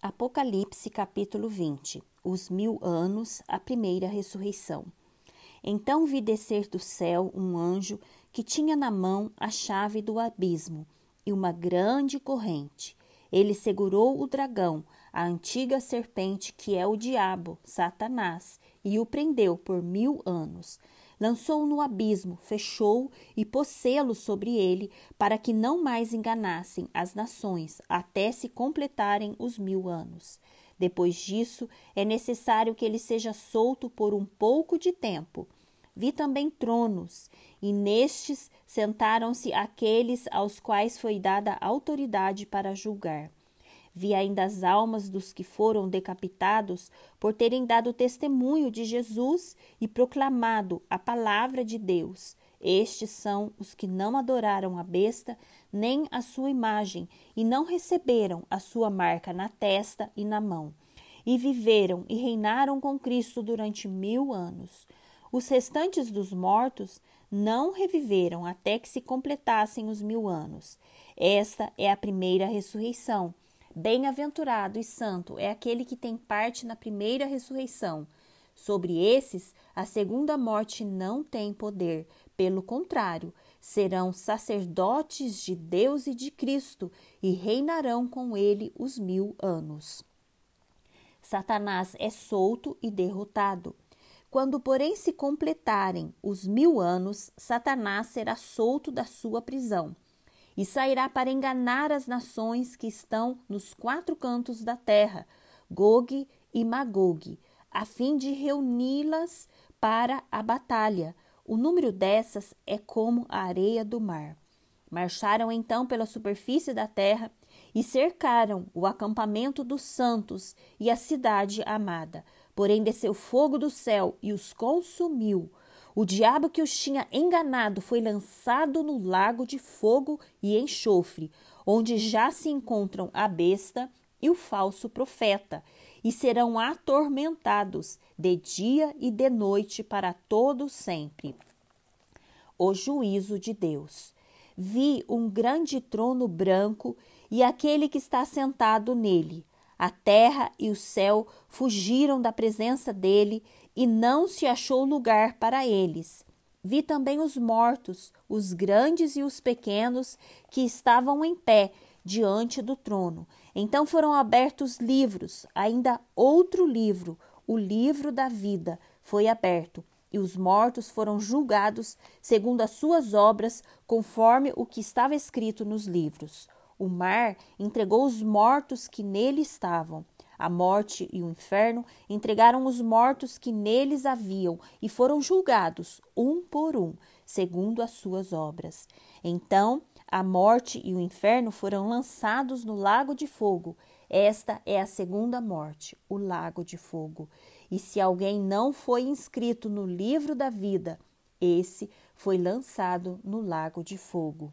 Apocalipse capítulo 20 Os mil anos, a primeira ressurreição. Então vi descer do céu um anjo que tinha na mão a chave do abismo e uma grande corrente. Ele segurou o dragão, a antiga serpente que é o diabo, Satanás, e o prendeu por mil anos lançou-o no abismo, fechou e pôs selo sobre ele, para que não mais enganassem as nações, até se completarem os mil anos. Depois disso, é necessário que ele seja solto por um pouco de tempo. Vi também tronos, e nestes sentaram-se aqueles aos quais foi dada autoridade para julgar. Vi ainda as almas dos que foram decapitados por terem dado testemunho de Jesus e proclamado a palavra de Deus. Estes são os que não adoraram a besta nem a sua imagem e não receberam a sua marca na testa e na mão. E viveram e reinaram com Cristo durante mil anos. Os restantes dos mortos não reviveram até que se completassem os mil anos. Esta é a primeira ressurreição. Bem-aventurado e santo é aquele que tem parte na primeira ressurreição. Sobre esses, a segunda morte não tem poder. Pelo contrário, serão sacerdotes de Deus e de Cristo e reinarão com ele os mil anos. Satanás é solto e derrotado. Quando, porém, se completarem os mil anos, Satanás será solto da sua prisão e sairá para enganar as nações que estão nos quatro cantos da terra, Gog e Magog, a fim de reuni-las para a batalha. O número dessas é como a areia do mar. Marcharam então pela superfície da terra e cercaram o acampamento dos santos e a cidade amada. Porém, desceu fogo do céu e os consumiu. O diabo que os tinha enganado foi lançado no lago de fogo e enxofre, onde já se encontram a besta e o falso profeta, e serão atormentados de dia e de noite para todo sempre. O juízo de Deus. Vi um grande trono branco e aquele que está sentado nele. A terra e o céu fugiram da presença dele e não se achou lugar para eles. Vi também os mortos, os grandes e os pequenos, que estavam em pé diante do trono. Então foram abertos livros, ainda outro livro, o livro da vida, foi aberto, e os mortos foram julgados segundo as suas obras, conforme o que estava escrito nos livros. O mar entregou os mortos que nele estavam a morte e o inferno entregaram os mortos que neles haviam e foram julgados, um por um, segundo as suas obras. Então a morte e o inferno foram lançados no lago de fogo. Esta é a segunda morte, o lago de fogo. E se alguém não foi inscrito no livro da vida, esse foi lançado no lago de fogo.